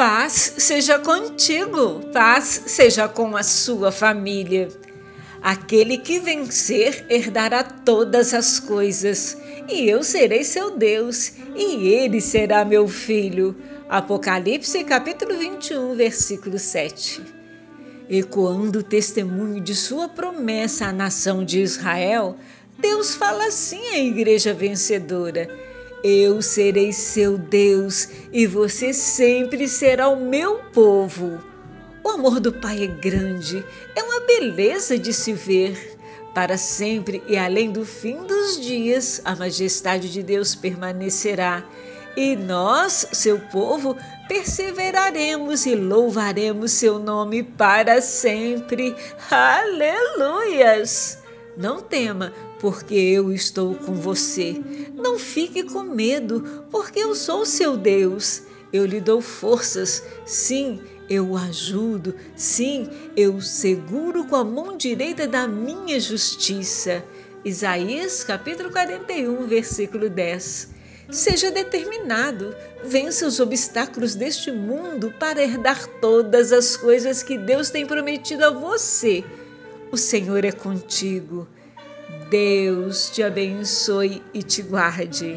paz seja contigo, paz seja com a sua família. Aquele que vencer herdará todas as coisas, e eu serei seu Deus, e ele será meu filho. Apocalipse capítulo 21, versículo 7. Ecoando o testemunho de sua promessa à nação de Israel, Deus fala assim à igreja vencedora: Eu serei seu Deus e você sempre será o meu povo. O amor do Pai é grande, é uma beleza de se ver. Para sempre e além do fim dos dias, a majestade de Deus permanecerá. E nós, seu povo, perseveraremos e louvaremos seu nome para sempre. Aleluias! Não tema, porque eu estou com você. Não fique com medo, porque eu sou seu Deus. Eu lhe dou forças, sim, eu o ajudo, sim, eu seguro com a mão direita da minha justiça. Isaías capítulo 41, versículo 10. Seja determinado, vença os obstáculos deste mundo para herdar todas as coisas que Deus tem prometido a você. O Senhor é contigo. Deus te abençoe e te guarde.